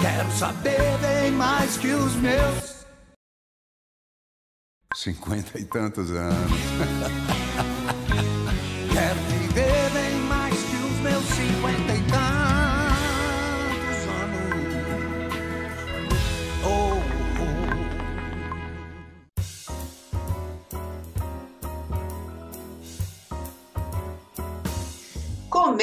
Quero saber bem mais que os meus. Cinquenta e tantos anos.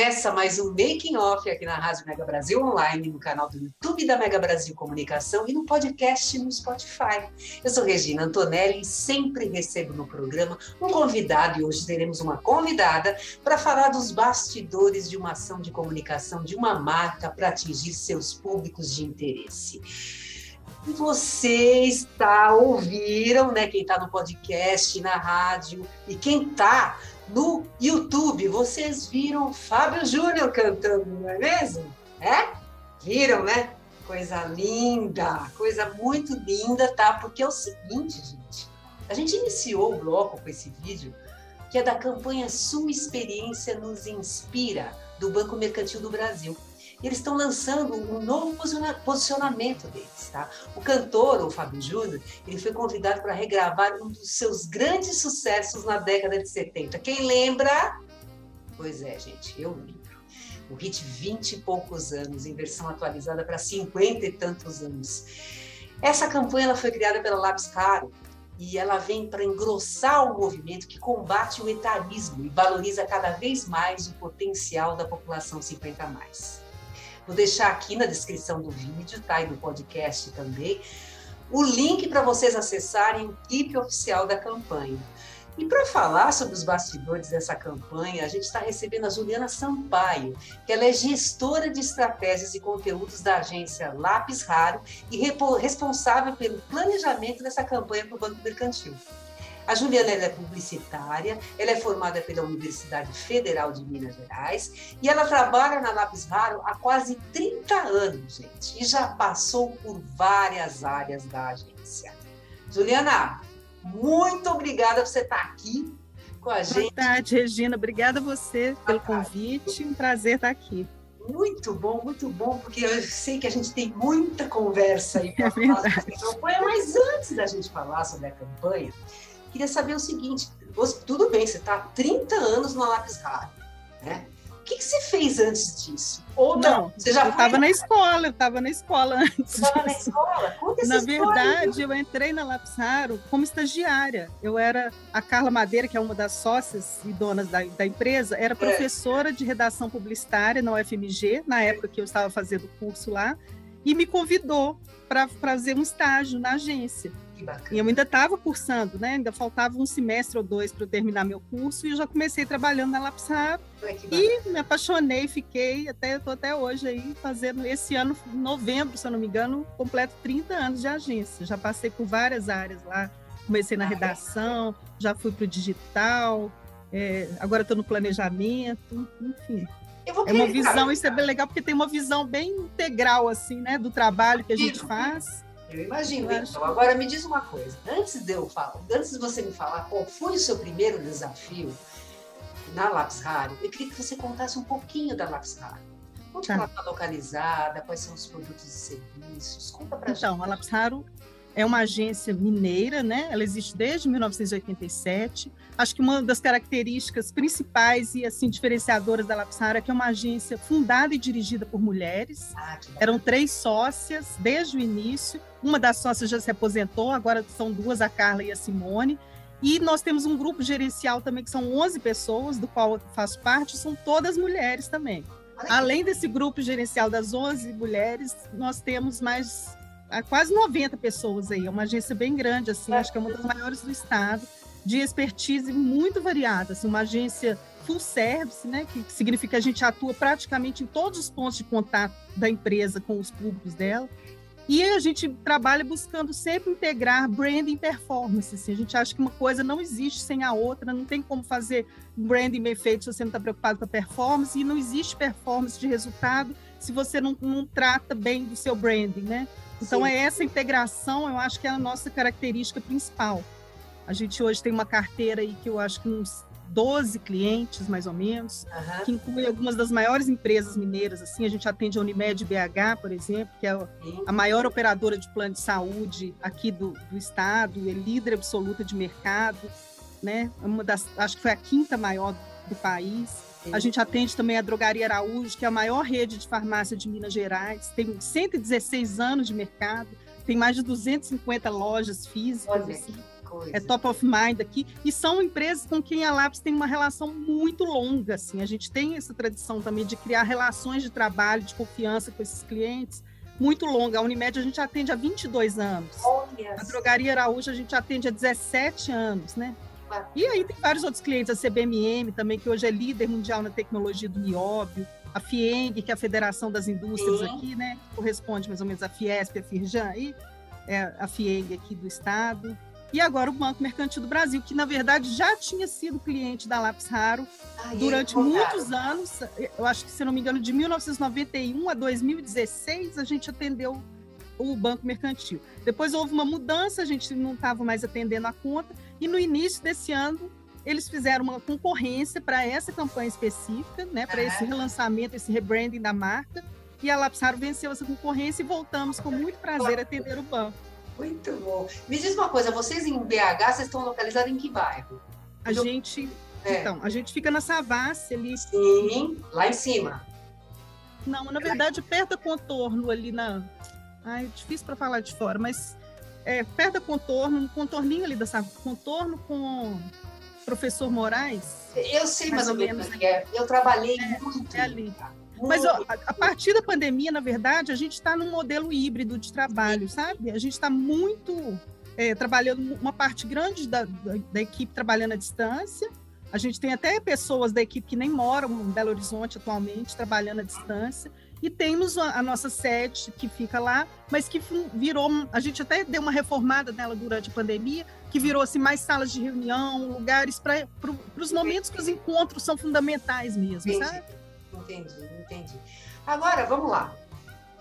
Começa mais um Making Off aqui na Rádio Mega Brasil Online, no canal do YouTube da Mega Brasil Comunicação e no podcast no Spotify. Eu sou Regina Antonelli e sempre recebo no programa um convidado e hoje teremos uma convidada para falar dos bastidores de uma ação de comunicação de uma marca para atingir seus públicos de interesse. Vocês está ouviram, né? Quem está no podcast, na rádio e quem está no YouTube, vocês viram Fábio Júnior cantando, não é mesmo? É? Viram, né? Coisa linda, coisa muito linda, tá? Porque é o seguinte, gente. A gente iniciou o bloco com esse vídeo que é da campanha Sua Experiência Nos Inspira, do Banco Mercantil do Brasil. E eles estão lançando um novo posiciona- posicionamento deles, tá? O cantor, o Fábio Júnior, ele foi convidado para regravar um dos seus grandes sucessos na década de 70. Quem lembra? Pois é, gente, eu lembro. O hit 20 e poucos anos, em versão atualizada para 50 e tantos anos. Essa campanha ela foi criada pela Lápis Caro e ela vem para engrossar o movimento que combate o etarismo e valoriza cada vez mais o potencial da população 50 a mais. Vou deixar aqui na descrição do vídeo, tá? E do podcast também, o link para vocês acessarem o clipe oficial da campanha. E para falar sobre os bastidores dessa campanha, a gente está recebendo a Juliana Sampaio, que ela é gestora de estratégias e conteúdos da agência Lápis Raro e responsável pelo planejamento dessa campanha para o Banco Mercantil. A Juliana é publicitária, ela é formada pela Universidade Federal de Minas Gerais e ela trabalha na Lápis Raro há quase 30 anos, gente, e já passou por várias áreas da agência. Juliana, muito obrigada por você estar aqui com a Boa gente. tarde, Regina. Obrigada a você pelo convite. Um prazer estar aqui. Muito bom, muito bom, porque eu sei que a gente tem muita conversa aí para É falar sobre a campanha, mas antes da gente falar sobre a campanha, queria saber o seguinte: você- tudo bem, você está há 30 anos no Lápis Raro, né? O que, que você fez antes disso? Ou não? você já estava na escola, eu estava na escola antes. Estava na escola? Conta Na verdade, eu entrei na Lapsaro como estagiária. Eu era a Carla Madeira, que é uma das sócias e donas da, da empresa, É. era professora de redação publicitária na UFMG, na época que eu estava fazendo o curso lá, e me convidou para fazer um estágio na agência. E eu ainda estava cursando, né? Ainda faltava um semestre ou dois para eu terminar meu curso, e eu já comecei trabalhando na bacana. E me apaixonei, fiquei até estou até hoje aí fazendo esse ano, novembro, se eu não me engano, completo 30 anos de agência. Já passei por várias áreas lá. Comecei na Ah, é? redação, já fui para o digital, é, agora estou no planejamento, enfim. É uma visão, isso é bem legal, porque tem uma visão bem integral, assim, né, do trabalho que a gente faz. Eu imagino. Acho Então, agora me diz uma coisa. Antes de eu falar, antes de você me falar qual foi o seu primeiro desafio na Lápis Raro, eu queria que você contasse um pouquinho da Lápis Raro. Onde Tá. ela está localizada? Quais são os produtos e serviços? Conta pra Então, a Lápis Raro é uma agência mineira, né? Ela existe desde 1987. Acho que uma das características principais e assim diferenciadoras da Lápis Raro é que é uma agência fundada e dirigida por mulheres. Ah. Eram três sócias desde o início. Uma das sócias já se aposentou, agora são duas, a Carla e a Simone. E nós temos um grupo gerencial também, que são 11 pessoas, do qual eu faço parte, são todas mulheres também. Além desse grupo gerencial das 11 mulheres, nós temos mais quase 90 pessoas aí. É uma agência bem grande, assim, acho que é uma das maiores do estado, de expertise muito variada. Assim, uma agência full service, né, que significa que a gente atua praticamente em todos os pontos de contato da empresa com os públicos dela. E a gente trabalha buscando sempre integrar branding e performance. Assim. A gente acha que uma coisa não existe sem a outra, não tem como fazer branding bem feito se você não está preocupado com a performance, e não existe performance de resultado se você não, não trata bem do seu branding, né? Então, Sim. é essa integração, eu acho que é a nossa característica principal. A gente hoje tem uma carteira aí que eu acho que uns 12 clientes, mais ou menos, uhum. que inclui algumas das maiores empresas mineiras. Assim, a gente atende a Unimed BH, por exemplo, que é a maior operadora de plano de saúde aqui do, do estado, é líder absoluta de mercado, né? Uma das, acho que foi a quinta maior do país. A gente atende também a Drogaria Araújo, que é a maior rede de farmácia de Minas Gerais, tem 116 anos de mercado, tem mais de 250 lojas físicas. Assim. É top of mind aqui. E são empresas com quem a Lápis tem uma relação muito longa. Assim. A gente tem essa tradição também de criar relações de trabalho, de confiança com esses clientes muito longa. A Unimed a gente atende há 22 anos. Olha a Drogaria Araújo a gente atende há 17 anos, né? E aí tem vários outros clientes, a CBMM também, que hoje é líder mundial na tecnologia do nióbio, a FIENG, que é a Federação das Indústrias Sim. aqui, né? Que corresponde mais ou menos à Fiesp, a Firjan, aí é a FIENG aqui do estado e agora o Banco Mercantil do Brasil, que na verdade já tinha sido cliente da Lápis Raro durante muitos anos. Eu acho que, se não me engano, de 1991 a 2016 a gente atendeu o Banco Mercantil. Depois houve uma mudança, a gente não estava mais atendendo a conta, e no início desse ano eles fizeram uma concorrência para essa campanha específica, né, para esse relançamento, esse rebranding da marca, e a Lápis Raro venceu essa concorrência e voltamos com muito prazer a atender o banco. Muito bom. Me diz uma coisa, vocês em BH, vocês estão localizados em que bairro? A Eu... gente. É. Então, a gente fica na Savassi ali. Sim, lá em cima. Não, na verdade, perto do contorno ali na. Ai, difícil para falar de fora, mas é, perto contorno, um contorninho ali da Savassi, contorno com professor Moraes. Eu sei mais, mais ou menos, menos é. Eu trabalhei é, muito. É ali. Mas ó, a partir da pandemia, na verdade, a gente está num modelo híbrido de trabalho, sabe? A gente está muito é, trabalhando, uma parte grande da, da, da, equipe trabalhando à distância. A gente tem até pessoas da equipe que nem moram em Belo Horizonte atualmente, trabalhando à distância. E temos a, a nossa sede que fica lá, mas que virou. A gente até deu uma reformada nela durante a pandemia, que virou-se mais salas de reunião, lugares para pro, os momentos que os encontros são fundamentais mesmo, sabe? Entendi, entendi. Agora, vamos lá.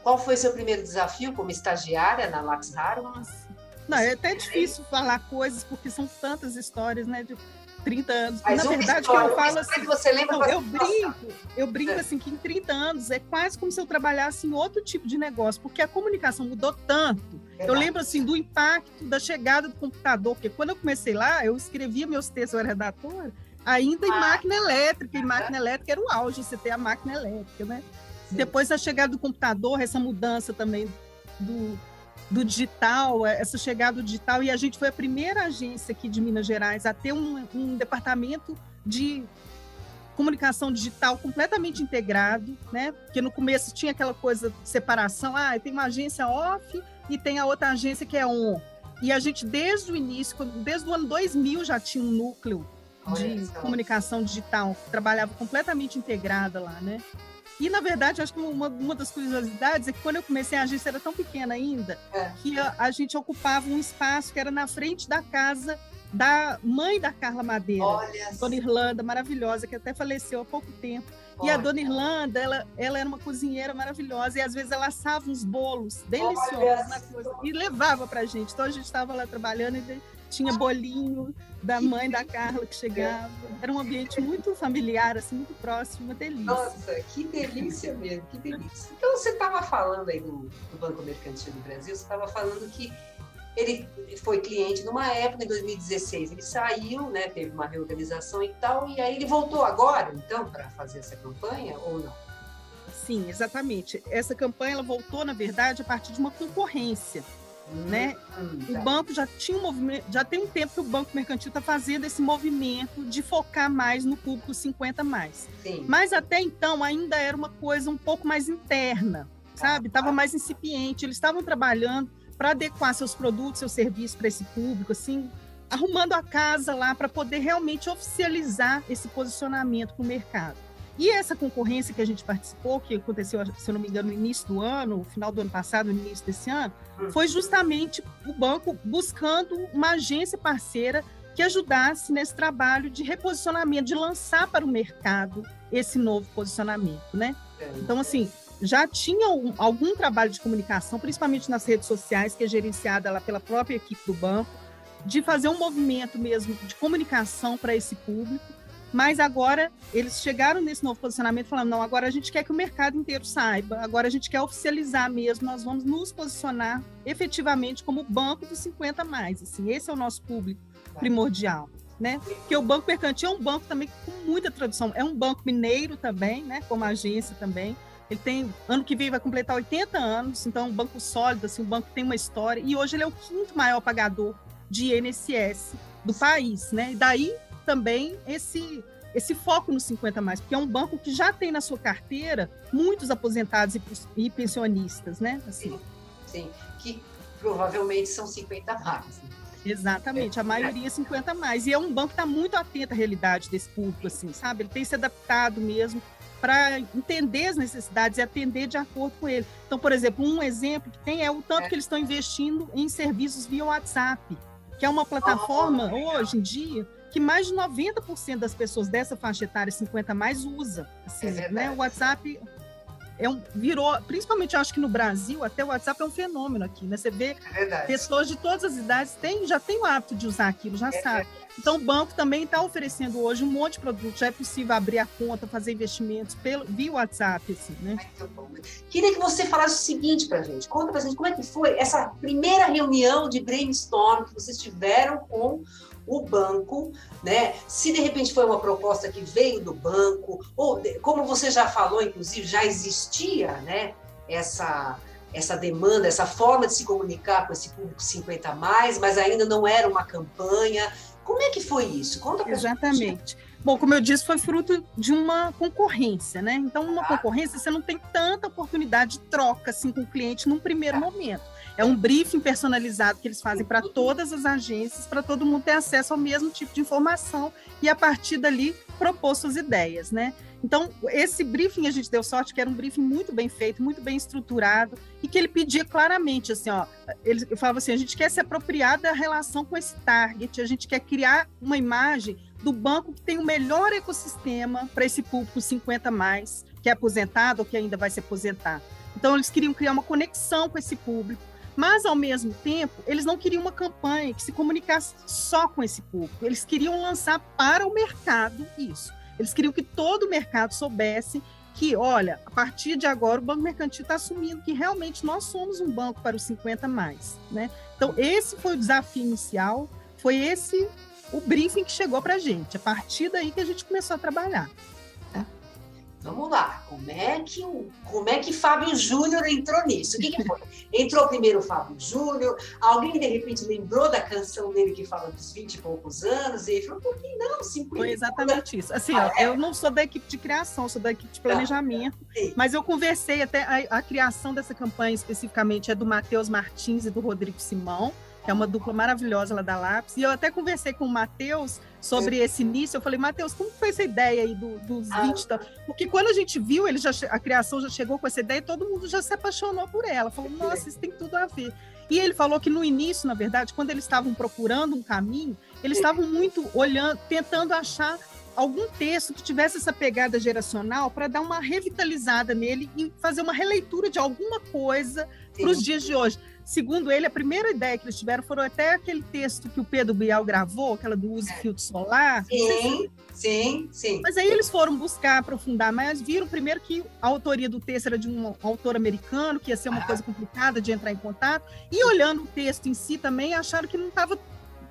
Qual foi seu primeiro desafio como estagiária na Raro? Nossa. Não, é até difícil falar coisas, porque são tantas histórias, né? De 30 anos. Mas na verdade, história, que eu falo assim. Você lembra não, eu brinco, eu brinco é. assim que em 30 anos é quase como se eu trabalhasse em outro tipo de negócio, porque a comunicação mudou tanto. Verdade. Eu lembro assim do impacto da chegada do computador, porque quando eu comecei lá, eu escrevia meus textos, eu era redatora, ainda em ah. máquina elétrica, e máquina elétrica era o auge, você ter a máquina elétrica, né? Sim. Depois da chegada do computador, essa mudança também do, do digital, essa chegada do digital, e a gente foi a primeira agência aqui de Minas Gerais a ter um, um departamento de comunicação digital completamente integrado, né? Porque no começo tinha aquela coisa de separação, ah, tem uma agência off e tem a outra agência que é on. E a gente, desde o início, desde o ano 2000, já tinha um núcleo de comunicação digital, trabalhava completamente integrada lá, né? E, na verdade, acho que uma, uma das curiosidades é que quando eu comecei, a agência era tão pequena ainda, é. que a, a, gente ocupava um espaço que era na frente da casa da mãe da Carla Madeira, Olha Dona Irlanda, maravilhosa, que até faleceu há pouco tempo. Olha. E a Dona Irlanda, ela, ela era uma cozinheira maravilhosa, e às vezes ela assava uns bolos deliciosos e levava pra gente. Então a gente estava lá trabalhando e tinha bolinho da mãe da Carla que chegava. Era um ambiente muito familiar, assim, muito próximo, uma delícia. Nossa, que delícia mesmo, que delícia. Então você estava falando aí do, do Banco Mercantil do Brasil, você estava falando que ele foi cliente numa época, em 2016 ele saiu, né, teve uma reorganização e tal, e aí ele voltou agora, então, para fazer essa campanha ou não? Sim, exatamente. Essa campanha ela voltou, na verdade, a partir de uma concorrência né? O banco já tinha um movimento, já tem um tempo que o Banco Mercantil está fazendo esse movimento de focar mais no público 50 mais. Sim. Mas até então ainda era uma coisa um pouco mais interna, sabe? Estava mais incipiente. Eles estavam trabalhando para adequar seus produtos, seus serviços para esse público, assim, arrumando a casa lá para poder realmente oficializar esse posicionamento para o mercado. E essa concorrência que a gente participou, que aconteceu, se eu não me engano, no início do ano, no final do ano passado, no início desse ano, foi justamente o banco buscando uma agência parceira que ajudasse nesse trabalho de reposicionamento, de lançar para o mercado esse novo posicionamento, né? Então, assim, já tinha um, algum trabalho de comunicação, principalmente nas redes sociais, que é gerenciada lá pela própria equipe do banco, de fazer um movimento mesmo de comunicação para esse público mas agora eles chegaram nesse novo posicionamento falando: não, agora a gente quer que o mercado inteiro saiba, agora a gente quer oficializar mesmo, nós vamos nos posicionar efetivamente como banco dos 50 mais. Assim, esse é o nosso público primordial. Né? Porque o Banco Mercantil é um banco também com muita tradição, é um banco mineiro também, né? como agência também. Ele tem, ano que vem vai completar 80 anos, então é um banco sólido, assim, um banco que tem uma história, e hoje ele é o quinto maior pagador de INSS do país, né? E daí também esse esse foco no 50 mais, porque é um banco que já tem na sua carteira muitos aposentados e, e pensionistas, né? Assim. Sim, sim, que provavelmente são 50 mais. Né? Exatamente, a maioria é 50 mais. E é um banco que está muito atento à realidade desse público, assim, sabe? Ele tem se adaptado mesmo para entender as necessidades e atender de acordo com ele. Então, por exemplo, um exemplo que tem é o tanto é. que eles estão investindo em serviços via WhatsApp, que é uma plataforma oh, hoje em dia que mais de 90% das pessoas dessa faixa etária 50 mais usa. Assim, é né? O WhatsApp é um, virou, principalmente eu acho que no Brasil, até o WhatsApp é um fenômeno aqui, né? Você vê é pessoas de todas as idades tem, já tem o hábito de usar aquilo, já é sabe. Então o banco também está oferecendo hoje um monte de produtos, já é possível abrir a conta, fazer investimentos pelo, via WhatsApp, assim, né? Muito bom. Queria que você falasse o seguinte para gente, conta para gente como é que foi essa primeira reunião de brainstorm que vocês tiveram com o banco, né? Se de repente foi uma proposta que veio do banco, ou como você já falou, inclusive, já existia, né? Essa essa demanda, essa forma de se comunicar com esse público 50 mais, mas ainda não era uma campanha. Como é que foi isso? Conta pra Exatamente. Gente. Bom, como eu disse, foi fruto de uma concorrência, né? Então, numa ah. concorrência, você não tem tanta oportunidade de troca assim, com o cliente num primeiro ah. momento. É um briefing personalizado que eles fazem para todas as agências, para todo mundo ter acesso ao mesmo tipo de informação e, a partir dali, propor suas ideias, né? Então, esse briefing a gente deu sorte que era um briefing muito bem feito, muito bem estruturado, e que ele pedia claramente, assim, ó, ele falava assim, a gente quer se apropriar da relação com esse target, a gente quer criar uma imagem do banco que tem o melhor ecossistema para esse público 50 mais, que é aposentado ou que ainda vai se aposentar. Então, eles queriam criar uma conexão com esse público, mas, ao mesmo tempo, eles não queriam uma campanha que se comunicasse só com esse público. Eles queriam lançar para o mercado isso. Eles queriam que todo o mercado soubesse que, olha, a partir de agora o Banco Mercantil está assumindo que realmente nós somos um banco para os 50 mais. Né? Então, esse foi o desafio inicial, foi esse o briefing que chegou para a gente. A partir daí que a gente começou a trabalhar. Vamos lá, como é que, como é que Fábio Júnior entrou nisso? O que, que foi? Entrou primeiro o Fábio Júnior, alguém de repente lembrou da canção dele que fala dos 20 e poucos anos, e ele falou, por que não? 50 foi exatamente isso. Assim, ah, ó, é? eu não sou da equipe de criação, sou da equipe de planejamento, tá. mas eu conversei até a, a criação dessa campanha especificamente é do Matheus Martins e do Rodrigo Simão que é uma dupla maravilhosa lá da Lápis. E eu até conversei com o Matheus sobre esse início. Eu falei, Matheus, como foi essa ideia aí do, dos ah. 20? Porque quando a gente viu, ele já, a criação já chegou com essa ideia, todo mundo já se apaixonou por ela. Falou, nossa, isso tem tudo a ver. E ele falou que no início, na verdade, quando eles estavam procurando um caminho, eles estavam muito olhando, tentando achar algum texto que tivesse essa pegada geracional para dar uma revitalizada nele e fazer uma releitura de alguma coisa para os dias de hoje segundo ele, a primeira ideia que eles tiveram foram até aquele texto que o Pedro Bial gravou, aquela do use filtro solar. Sim, sim, sim. Mas aí eles foram buscar aprofundar, mas viram primeiro que a autoria do texto era de um autor americano, que ia ser uma ah. coisa complicada de entrar em contato, e olhando o texto em si também, acharam que não estava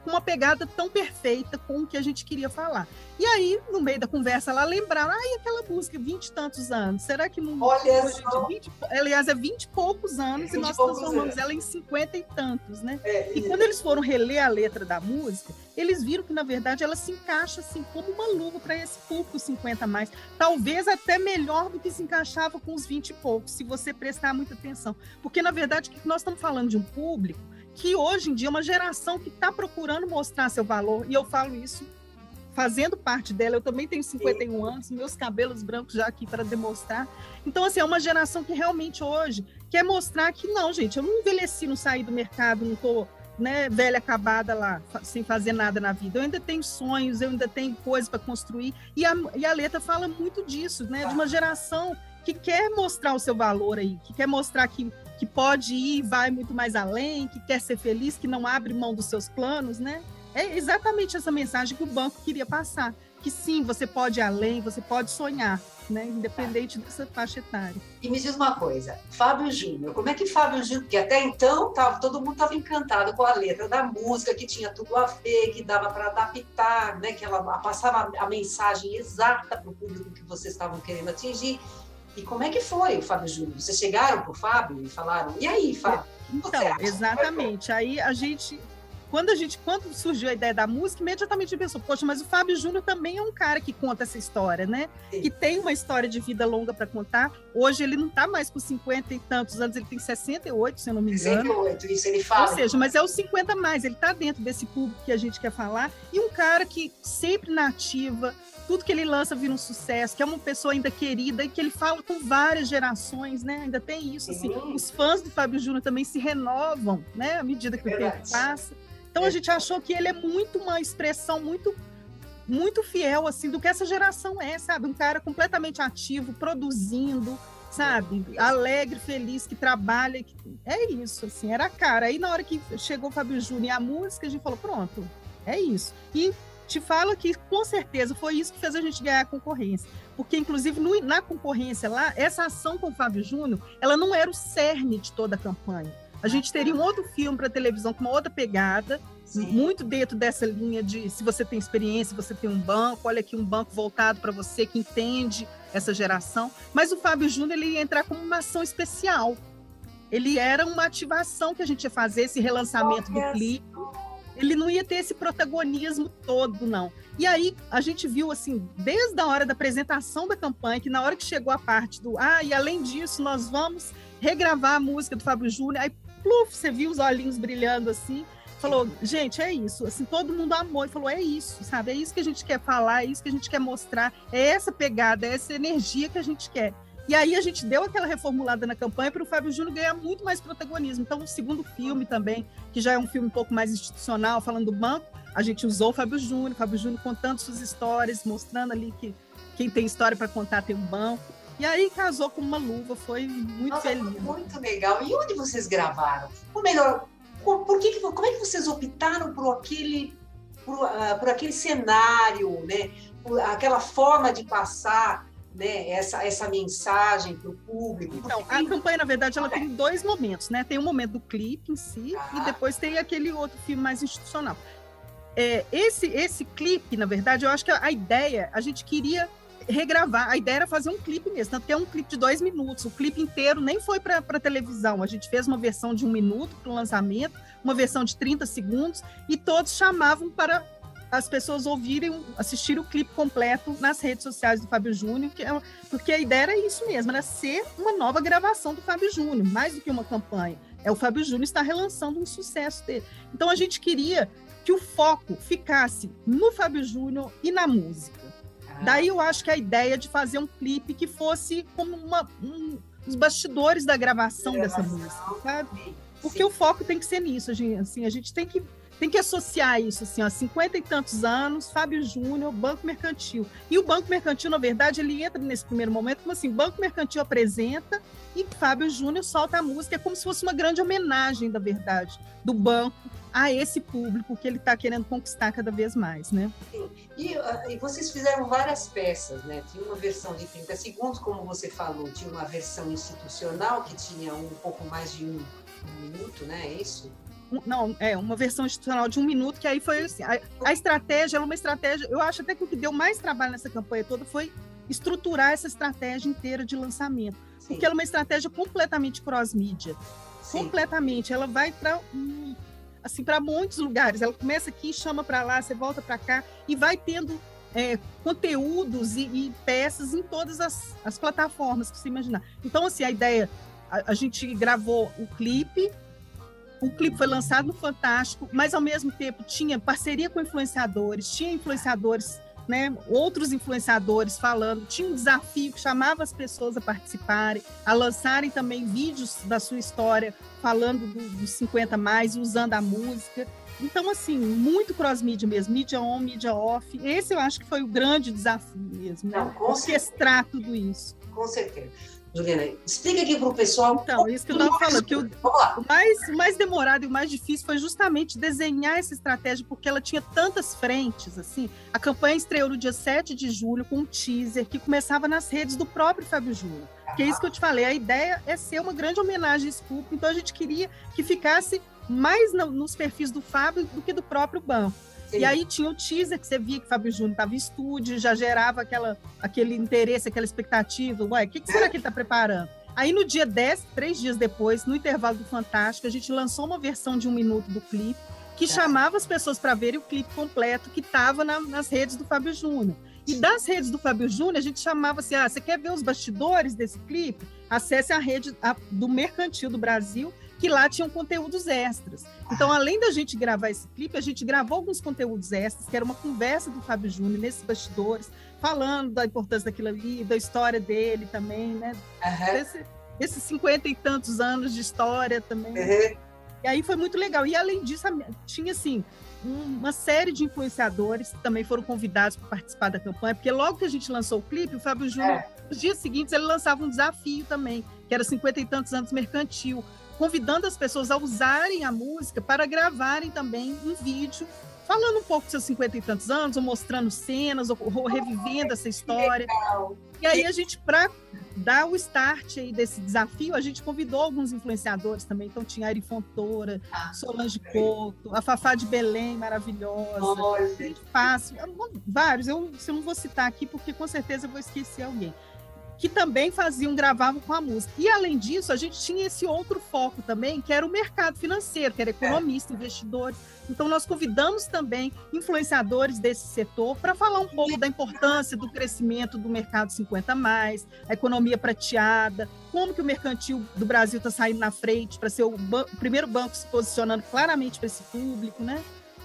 com uma pegada tão perfeita com o que a gente queria falar. E aí, no meio da conversa, ela lembraram, ai, aquela música, vinte e tantos anos, será que não... Olha só! 20, aliás, é vinte e poucos anos, e nós 20 e poucos transformamos anos. ela em cinquenta e tantos, né? É, E quando eles foram reler a letra da música, eles viram que, na verdade, ela se encaixa assim como uma luva para esse público 50 a mais. Talvez até melhor do que se encaixava com os 20 e poucos, se você prestar muita atenção. Porque, na verdade, que nós estamos falando de um público que hoje em dia é uma geração que está procurando mostrar seu valor, e eu falo isso fazendo parte dela. Eu também tenho 51 anos, meus cabelos brancos já aqui para demonstrar. Então, assim, é uma geração que realmente hoje quer mostrar que não, gente, eu não envelheci, não saí do mercado, não estou né, velha acabada lá, sem fazer nada na vida. Eu ainda tenho sonhos, eu ainda tenho coisas para construir. E a, e a letra fala muito disso, né? De uma geração que quer mostrar o seu valor aí, que quer mostrar que, que pode ir e vai muito mais além, que quer ser feliz, que não abre mão dos seus planos, né? É exatamente essa mensagem que o banco queria passar. Que sim, você pode ir além, você pode sonhar, né? Independente dessa faixa etária. E me diz uma coisa, Fábio Júnior, como é que Fábio Júnior, porque até então tava, todo mundo estava encantado com a letra da música, que tinha tudo a ver, que dava para adaptar, né, que ela passava a mensagem exata para o público que vocês estavam querendo atingir. E como é que foi o Fábio Júnior? Vocês chegaram para o Fábio e falaram, e aí, Fábio? Então, exatamente. Aí a gente, quando a gente, quando surgiu a ideia da música, imediatamente pensou, poxa, mas o Fábio Júnior também é um cara que conta essa história, né? Sim. Que tem uma história de vida longa para contar. Hoje ele não está mais com 50 e tantos anos, ele tem 68, se eu não me engano. 68, isso ele fala. Ou seja, mas é os 50 a mais, ele está dentro desse público que a gente quer falar. E um cara que sempre na ativa, tudo que ele lança vira um sucesso, que é uma pessoa ainda querida e que ele fala com várias gerações, né? Ainda tem isso, assim. Sim. Os fãs do Fábio Júnior também se renovam, né? À medida que o tempo passa. Então a gente achou que ele é muito uma expressão muito muito fiel assim do que essa geração é, sabe? Um cara completamente ativo, produzindo, sabe? Alegre, feliz, que trabalha, que... é isso, assim, era a cara. Aí na hora que chegou o Fábio Júnior e a música, a gente falou, pronto, é isso. E te falo que com certeza foi isso que fez a gente ganhar a concorrência. Porque, inclusive, no- na concorrência lá, essa ação com o Fábio Júnior, ela não era o cerne de toda a campanha. A gente teria um outro filme para televisão com uma outra pegada, Sim. muito dentro dessa linha de se você tem experiência, você tem um banco, olha aqui um banco voltado para você que entende essa geração. Mas o Fábio Júnior ele ia entrar como uma ação especial. Ele era uma ativação que a gente ia fazer, esse relançamento do clipe. Ele não ia ter esse protagonismo todo, não. E aí a gente viu assim, desde a hora da apresentação da campanha, que na hora que chegou a parte do ah, e além disso, nós vamos regravar a música do Fábio Júnior. Aí, pluf, você viu os olhinhos brilhando assim falou, gente, é isso. Assim, todo mundo amou e falou, é isso, sabe? É isso que a gente quer falar, é isso que a gente quer mostrar, é essa pegada, é essa energia que a gente quer. E aí a gente deu aquela reformulada na campanha para o Fábio Júnior ganhar muito mais protagonismo. Então, o segundo filme também, que já é um filme um pouco mais institucional, falando do banco, a gente usou o Fábio Júnior, Fábio Júnior contando suas histórias, mostrando ali que quem tem história para contar tem um banco. E aí casou com uma luva, foi muito Nossa, feliz. foi muito legal. E onde vocês gravaram? Ou melhor, por, que, como é que vocês optaram por aquele, por, ah, por aquele cenário, né? Por aquela forma de passar né? essa, essa mensagem para o público? Então, a campanha, na verdade, ela tem dois momentos, né? Tem o momento do clipe em si Ah. e depois tem aquele outro filme mais institucional. É, esse, esse clipe, na verdade, eu acho que a ideia, a gente queria regravar, a ideia era fazer um clipe mesmo, tanto que é um clipe de dois minutos, o clipe inteiro nem foi para televisão, a gente fez uma versão de um minuto para o lançamento, uma versão de 30 segundos, e todos chamavam para as pessoas ouvirem, assistirem o clipe completo nas redes sociais do Fábio Júnior, que é porque a ideia era isso mesmo, era ser uma nova gravação do Fábio Júnior, mais do que uma campanha. É o Fábio Júnior está relançando um sucesso dele. Então a gente queria que o foco ficasse no Fábio Júnior e na música. Daí eu acho que a ideia de fazer um clipe que fosse como uma, um, os bastidores da gravação dessa gravação, música, sabe? Porque sim. o foco tem que ser nisso, a gente, assim, a gente tem que, tem que associar isso, assim, ó, 50 e tantos anos, Fábio Júnior, Banco Mercantil. E o Banco Mercantil, na verdade, ele entra nesse primeiro momento como assim, Banco Mercantil apresenta e Fábio Júnior solta a música, é como se fosse uma grande homenagem, da verdade, do banco a esse público que ele está querendo conquistar cada vez mais, né? E, ah, e vocês fizeram várias peças, né? Tinha uma versão de 30 segundos, como você falou, tinha uma versão institucional que tinha um pouco mais de um, um minuto, né? É isso? não, é uma versão institucional de um minuto, que aí foi assim, a, a estratégia, ela é uma estratégia, eu acho até que o que deu mais trabalho nessa campanha toda foi estruturar essa estratégia inteira de lançamento, Sim. porque ela é uma estratégia completamente cross-mídia, Sim. completamente, ela vai para assim, para muitos lugares, ela começa aqui, chama para lá, você volta para cá, e vai tendo é, conteúdos e, e, peças em todas as, as, plataformas que você imaginar. Então, assim, a ideia, a, a, gente gravou o clipe, o clipe foi lançado no Fantástico, mas ao mesmo tempo tinha parceria com influenciadores, tinha influenciadores, né, outros influenciadores falando, tinha um desafio que chamava as pessoas a participarem, a lançarem também vídeos da sua história, falando do, dos 50 mais, usando a música. Então, assim, muito cross-mídia mesmo, mídia on, mídia off. Esse eu acho que foi o grande desafio mesmo, Não, né? Orquestrar tudo isso. Com certeza. Juliana, explica aqui para o pessoal. Então, isso que eu estava falando, que o, o, mais, o mais demorado e o mais difícil foi justamente desenhar essa estratégia, porque ela tinha tantas frentes, assim. A campanha estreou no dia 7 de julho com um teaser que começava nas redes do próprio Fábio Júnior. Que é isso que eu te falei, a ideia é ser uma grande homenagem a Scoop, então a gente queria que ficasse mais no, nos perfis do Fábio do que do próprio banco. Sim. E aí tinha o teaser que você via que o Fábio Júnior estava em estúdio, já gerava aquela, aquele interesse, aquela expectativa. Ué, o que, que será que ele está preparando? Aí no dia 10, três dias depois, no intervalo do Fantástico, a gente lançou uma versão de um minuto do clipe que chamava as pessoas para verem o clipe completo que estava na, nas redes do Fábio Júnior. E das redes do Fábio Júnior, a gente chamava assim: ah, você quer ver os bastidores desse clipe? Acesse a rede a, do Mercantil do Brasil que lá tinham conteúdos extras. Então, além da gente gravar esse clipe, a gente gravou alguns conteúdos extras, que era uma conversa do Fábio Júnior nesses bastidores, falando da importância daquilo ali, da história dele também, né? Uhum. Esse, esses cinquenta e tantos anos de história também. Uhum. E aí foi muito legal. E além disso, tinha assim uma série de influenciadores que também foram convidados para participar da campanha, porque logo que a gente lançou o clipe, o Fábio Júnior, é. nos dias seguintes, ele lançava um desafio também, que era cinquenta e tantos anos mercantil convidando as pessoas a usarem a música para gravarem também um vídeo falando um pouco dos seus cinquenta e tantos anos, ou mostrando cenas, ou, ou revivendo essa história. E aí a gente, para dar o start aí desse desafio, a gente convidou alguns influenciadores também. Então tinha a Ari Fontoura, Solange Couto, a Fafá de Belém, maravilhosa. Fácil, vários. Eu, eu não vou citar aqui, porque com certeza eu vou esquecer alguém que também faziam, gravavam com a música. E além disso, a gente tinha esse outro foco também, que era o mercado financeiro, que era economista, investidores. Então, nós convidamos também influenciadores desse setor para falar um pouco da importância do crescimento do mercado 50 mais, a economia prateada, como que o mercantil do Brasil está saindo na frente para ser o, o, primeiro banco se posicionando claramente para esse público, né?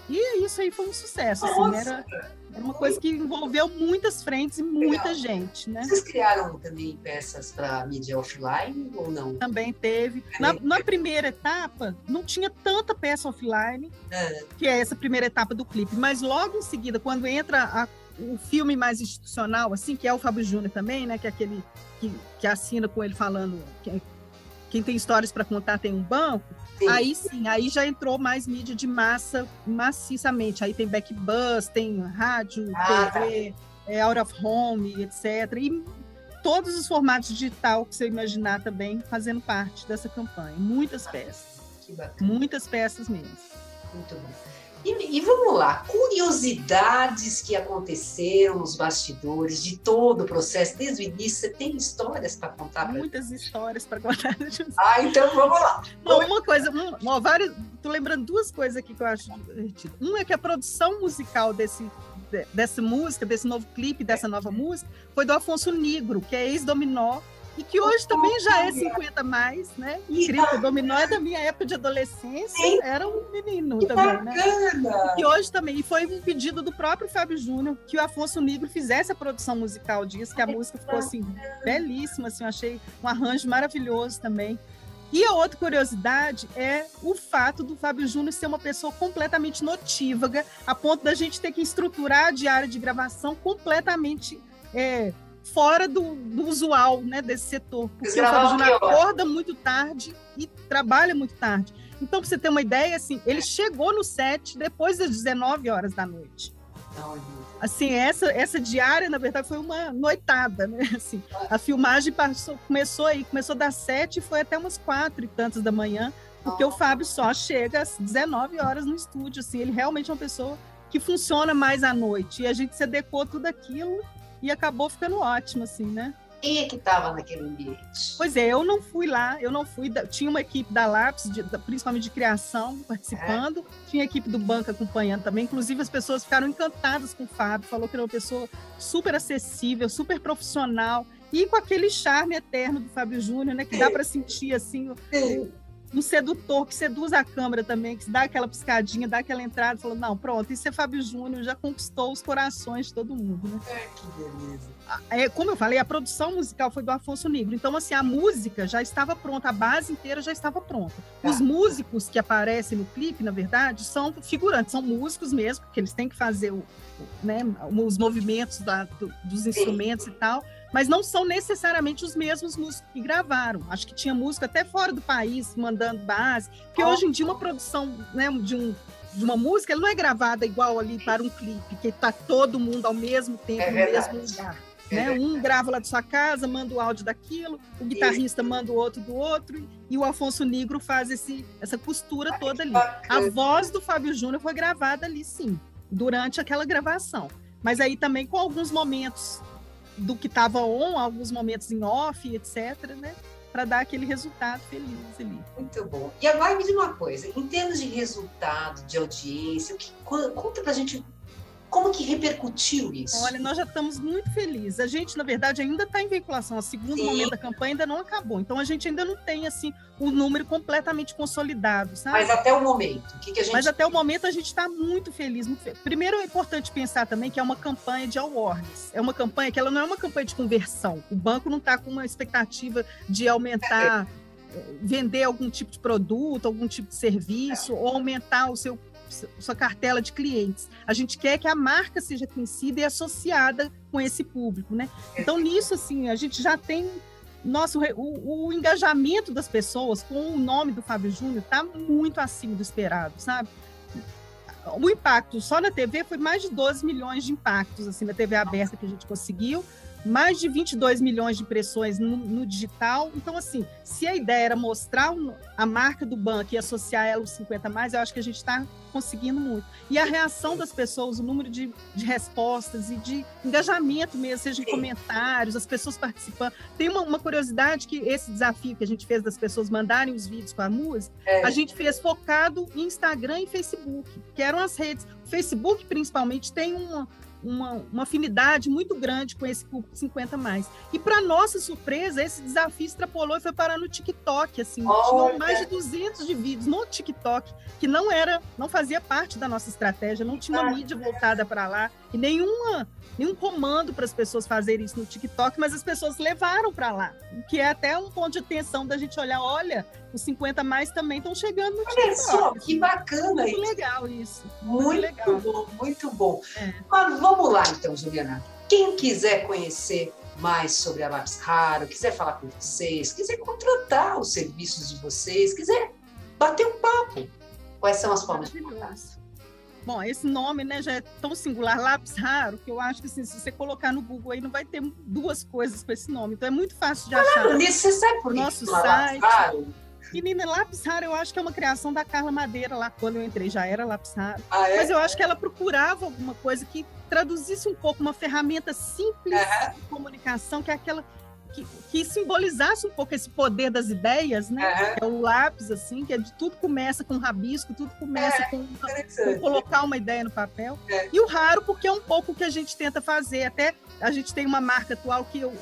E isso aí foi um sucesso, assim, era, era uma coisa que envolveu muitas frentes e muita Legal. gente, né? Vocês criaram também peças para mídia offline ou não? Também teve. Na, na, primeira etapa, não tinha tanta peça offline, é. que é essa primeira etapa do clipe, mas logo em seguida, quando entra a, o filme mais institucional, assim, que é o Fábio Júnior também, né, que é aquele que, que assina com ele falando que, quem tem histórias para contar tem um banco, Sim. Aí sim, aí já entrou mais mídia de massa maciçamente. Aí tem backbus, tem rádio, ah, TV, tá. é, out of home, etc. E todos os formatos digital que você imaginar também fazendo parte dessa campanha. Muitas peças. Muitas peças mesmo. Muito bom. E, e, vamos lá, curiosidades que aconteceram nos bastidores de todo o processo, desde o início. Você tem histórias para contar? Muitas histórias para contar. Ah, então vamos lá. Não, uma coisa, um, várias, tô lembrando duas coisas aqui que eu acho divertido. Uma é que a produção musical desse, dessa música, desse novo clipe, dessa nova música, foi do Afonso Negro, que é ex-dominó e que hoje também já é 50 mais, né? Incrível, dominó é da minha época de adolescência, Sim. era um menino que também, né? bacana. né? E hoje também, e foi um pedido do próprio Fábio Júnior que o Afonso Negro fizesse a produção musical disso, que a música ficou assim belíssima, assim, eu achei um arranjo maravilhoso também. E a outra curiosidade é o fato do Fábio Júnior ser uma pessoa completamente notívaga, a ponto da gente ter que estruturar a diária de gravação completamente é, fora do, do usual né, desse setor. Porque o Fábio Júnior acorda muito tarde e trabalha muito tarde. Então, para você ter uma ideia, assim, ele chegou no set depois das 19 horas da noite. Assim, essa, essa diária, na verdade, foi uma noitada, né? Assim, a filmagem passou, começou aí, começou das sete e foi até umas quatro e tantas da manhã, porque o Fábio só chega às 19 horas no estúdio, assim, ele realmente é uma pessoa que funciona mais à noite. E a gente se adequou tudo aquilo e acabou ficando ótimo, assim, né? Quem é que estava naquele ambiente? Pois é, eu não fui lá, eu não fui. Tinha uma equipe da Lápis, de, principalmente de criação, participando. É. Tinha a equipe do banco acompanhando também. Inclusive, as pessoas ficaram encantadas com o Fábio. Falou que era uma pessoa super acessível, super profissional. E com aquele charme eterno do Fábio Júnior, né? Que dá para sentir, assim, o, um sedutor que seduz a câmera também, que dá aquela piscadinha, dá aquela entrada, falou, não, pronto, isso é Fábio Júnior, já conquistou os corações de todo mundo, né? É, que beleza. É, como eu falei, a produção musical foi do Afonso Negro, então, assim, a música já estava pronta, a base inteira já estava pronta. Tá. Os músicos que aparecem no clipe, na verdade, são figurantes, são músicos mesmo, porque eles têm que fazer o, né, os movimentos da, do, dos instrumentos Sim. e tal, mas não são necessariamente os mesmos músicos que gravaram. Acho que tinha música até fora do país mandando base, porque oh. hoje em dia uma produção né, de, um, de uma música ela não é gravada igual ali para um clipe, que está todo mundo ao mesmo tempo é no mesmo lugar. É né? Um grava lá de sua casa, manda o áudio daquilo, o guitarrista manda o outro do outro, e o Afonso Negro faz esse, essa costura Ai, toda ali. A voz do Fábio Júnior foi gravada ali, sim, durante aquela gravação. Mas aí também com alguns momentos do que estava on, alguns momentos em off, etc., né? Para dar aquele resultado feliz ali. Muito bom. E agora me diz uma coisa, em termos de resultado, de audiência, que, conta pra gente como que repercutiu isso? Olha, nós já estamos muito felizes. A gente, na verdade, ainda está em veiculação. O segundo Sim. momento da campanha ainda não acabou. Então, a gente ainda não tem, assim, o número completamente consolidado, sabe? Mas até o momento, o que, que a gente... Mas até o momento a gente está muito feliz, muito feliz. Primeiro, é importante pensar também que é uma campanha de awareness. É uma campanha que ela não é uma campanha de conversão. O banco não está com uma expectativa de aumentar... É vender algum tipo de produto, algum tipo de serviço, ou aumentar o seu sua cartela de clientes. A gente quer que a marca seja conhecida e associada com esse público, né? Então, nisso, assim, a gente já tem nosso o, o, engajamento das pessoas com o nome do Fábio Júnior está muito acima do esperado, sabe? O impacto só na TV foi mais de 12 milhões de impactos assim na TV aberta que a gente conseguiu mais de 22 milhões de impressões no, no, digital. Então, assim, se a ideia era mostrar a marca do banco e associar ela aos 50 mais, eu acho que a gente está conseguindo muito. E a reação das pessoas, o número de, de respostas e de engajamento mesmo, seja em comentários, as pessoas participando. Tem uma, uma, curiosidade que esse desafio que a gente fez das pessoas mandarem os vídeos com a música, é. a gente fez focado em Instagram e Facebook, que eram as redes. O Facebook, principalmente, tem uma, uma, uma afinidade muito grande com esse público 50 mais. E para nossa surpresa, esse desafio extrapolou e foi parar no TikTok, assim, oh, tinha mais de 200 de vídeos no TikTok que não era, não fazia parte da nossa estratégia, não tinha uma mídia voltada para lá e nenhuma nenhum comando para as pessoas fazerem isso no TikTok, mas as pessoas levaram para lá, que é até um ponto de atenção da gente olhar, olha, os 50 mais também estão chegando no olha TikTok. Só, que bacana muito isso. legal isso. Muito, muito legal. bom, muito bom. É. Mas vamos lá então, Juliana. Quem quiser conhecer mais sobre a Lápis Raro, quiser falar com vocês, quiser contratar os serviços de vocês, quiser bater um papo, quais são as formas de contato? Bom, esse nome né, já é tão singular, lápis raro, que eu acho que assim, se você colocar no Google aí não vai ter duas coisas com esse nome. Então é muito fácil de achar. Claro, você sabe por Nosso site. Raro? Menina, lápis raro eu acho que é uma criação da Carla Madeira lá quando eu entrei, já era lápis raro. Ah, é? Mas eu acho que ela procurava alguma coisa que traduzisse um pouco uma ferramenta simples uhum. de comunicação, que é aquela que, que, simbolizasse um pouco esse poder das ideias, né? Uhum. É o lápis, assim, que é de tudo começa com rabisco, tudo começa é, com, uma, com, colocar uma ideia no papel. É. E o raro, porque é um pouco o que a gente tenta fazer. Até a gente tem uma marca atual que, eu,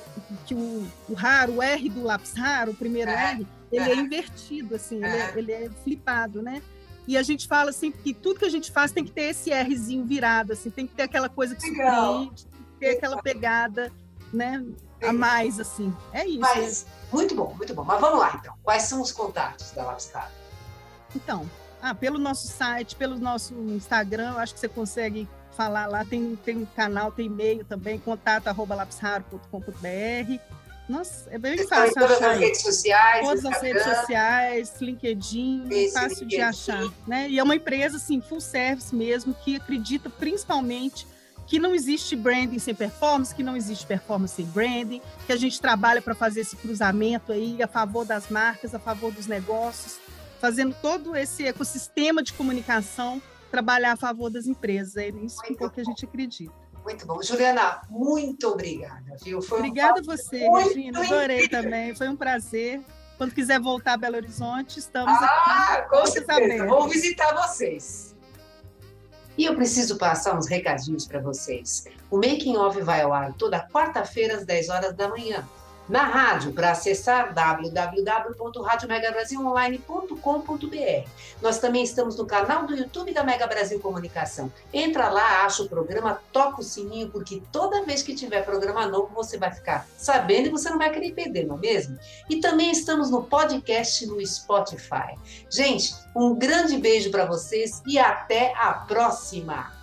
que o, o raro, o R do lápis raro, o primeiro R, ele é invertido, assim, ele é, ele é flipado, né? E a gente fala assim que tudo que a gente faz tem que ter esse Rzinho virado, assim, tem que ter aquela coisa que surpreende, tem que ter aquela pegada, né? a mais, assim. É isso. Mas, muito bom, muito bom. Mas vamos lá, então. Quais são os contatos da Lapscar? Então, ah, pelo nosso site, pelo nosso Instagram, eu acho que você consegue falar lá. Tem, tem canal, tem e-mail também, contato arroba lapsraro.com.br. Nossa, é bem fácil todas achar. as redes sociais, Todas as redes sociais, LinkedIn, Esse fácil LinkedIn. de achar. Né? E é uma empresa, assim, full service mesmo, que acredita principalmente que não existe branding sem performance, que não existe performance sem branding, que a gente trabalha para fazer esse cruzamento aí a favor das marcas, a favor dos negócios, fazendo todo esse ecossistema de comunicação trabalhar a favor das empresas. É isso muito que a gente acredita. Muito bom. Juliana, muito obrigada, viu? Foi obrigada um a você, Regina. Adorei também. Foi um prazer. Quando quiser voltar a Belo Horizonte, estamos ah, aqui. Com certeza. Vou visitar vocês. E eu preciso passar uns recadinhos para vocês. O Making Off vai ao ar toda quarta-feira às 10 horas da manhã na rádio, para acessar www.radiomegabrasilonline.com.br. Nós também estamos no canal do YouTube da Mega Brasil Comunicação. Entra lá, acha o programa, toca o sininho, porque toda vez que tiver programa novo, você vai ficar sabendo e você não vai querer perder, não é mesmo? E também estamos no podcast no Spotify. Gente, um grande beijo para vocês e até a próxima!